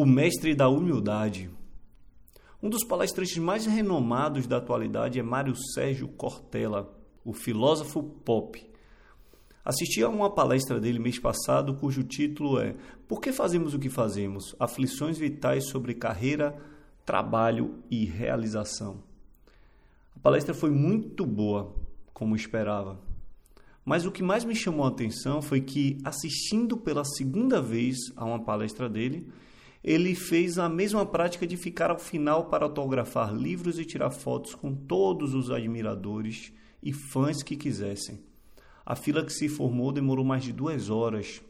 o mestre da humildade. Um dos palestrantes mais renomados da atualidade é Mário Sérgio Cortella, o filósofo pop. Assisti a uma palestra dele mês passado, cujo título é Por que fazemos o que fazemos? Aflições vitais sobre carreira, trabalho e realização. A palestra foi muito boa, como esperava. Mas o que mais me chamou a atenção foi que, assistindo pela segunda vez a uma palestra dele, ele fez a mesma prática de ficar ao final para autografar livros e tirar fotos com todos os admiradores e fãs que quisessem. A fila que se formou demorou mais de duas horas.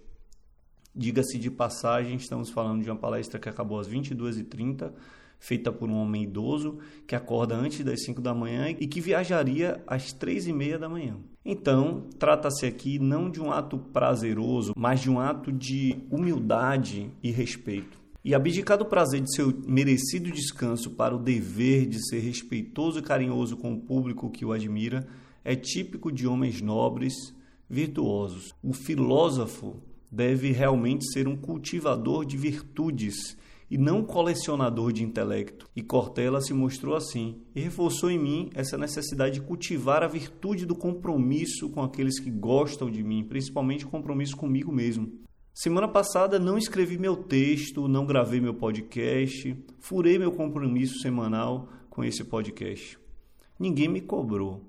Diga-se de passagem, estamos falando de uma palestra que acabou às 22h30, feita por um homem idoso que acorda antes das 5 da manhã e que viajaria às 3 e meia da manhã. Então, trata-se aqui não de um ato prazeroso, mas de um ato de humildade e respeito. E abdicar do prazer de seu merecido descanso para o dever de ser respeitoso e carinhoso com o público que o admira é típico de homens nobres, virtuosos. O filósofo deve realmente ser um cultivador de virtudes e não colecionador de intelecto. E Cortella se mostrou assim e reforçou em mim essa necessidade de cultivar a virtude do compromisso com aqueles que gostam de mim, principalmente o compromisso comigo mesmo. Semana passada não escrevi meu texto, não gravei meu podcast, furei meu compromisso semanal com esse podcast. Ninguém me cobrou,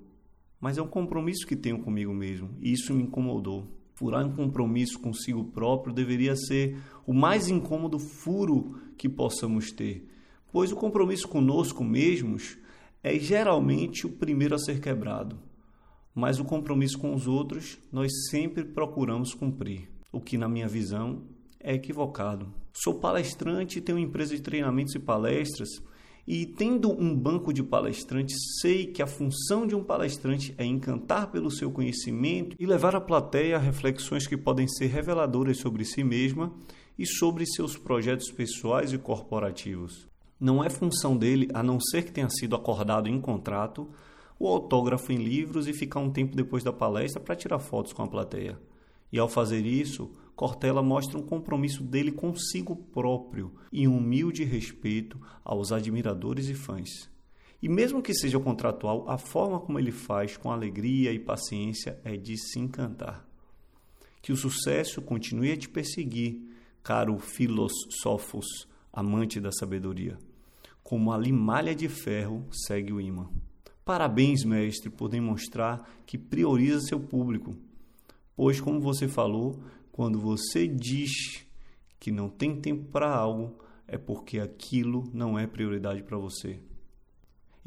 mas é um compromisso que tenho comigo mesmo e isso me incomodou. Furar um compromisso consigo próprio deveria ser o mais incômodo furo que possamos ter, pois o compromisso conosco mesmos é geralmente o primeiro a ser quebrado, mas o compromisso com os outros nós sempre procuramos cumprir o que, na minha visão, é equivocado. Sou palestrante, tenho empresa de treinamentos e palestras, e tendo um banco de palestrantes, sei que a função de um palestrante é encantar pelo seu conhecimento e levar à plateia reflexões que podem ser reveladoras sobre si mesma e sobre seus projetos pessoais e corporativos. Não é função dele, a não ser que tenha sido acordado em contrato, o autógrafo em livros e ficar um tempo depois da palestra para tirar fotos com a plateia. E ao fazer isso, Cortella mostra um compromisso dele consigo próprio e um humilde respeito aos admiradores e fãs. E mesmo que seja contratual, a forma como ele faz com alegria e paciência é de se encantar. Que o sucesso continue a te perseguir, caro filósofos, amante da sabedoria. Como a limalha de ferro segue o imã. Parabéns, mestre, por demonstrar que prioriza seu público Pois, como você falou, quando você diz que não tem tempo para algo, é porque aquilo não é prioridade para você.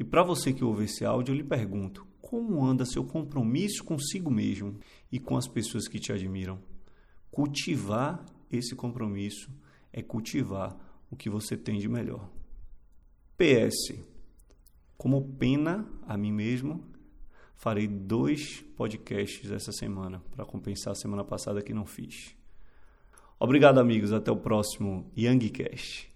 E para você que ouve esse áudio, eu lhe pergunto: como anda seu compromisso consigo mesmo e com as pessoas que te admiram? Cultivar esse compromisso é cultivar o que você tem de melhor. PS. Como pena a mim mesmo, farei dois podcasts essa semana para compensar a semana passada que não fiz. Obrigado, amigos. Até o próximo Youngcast.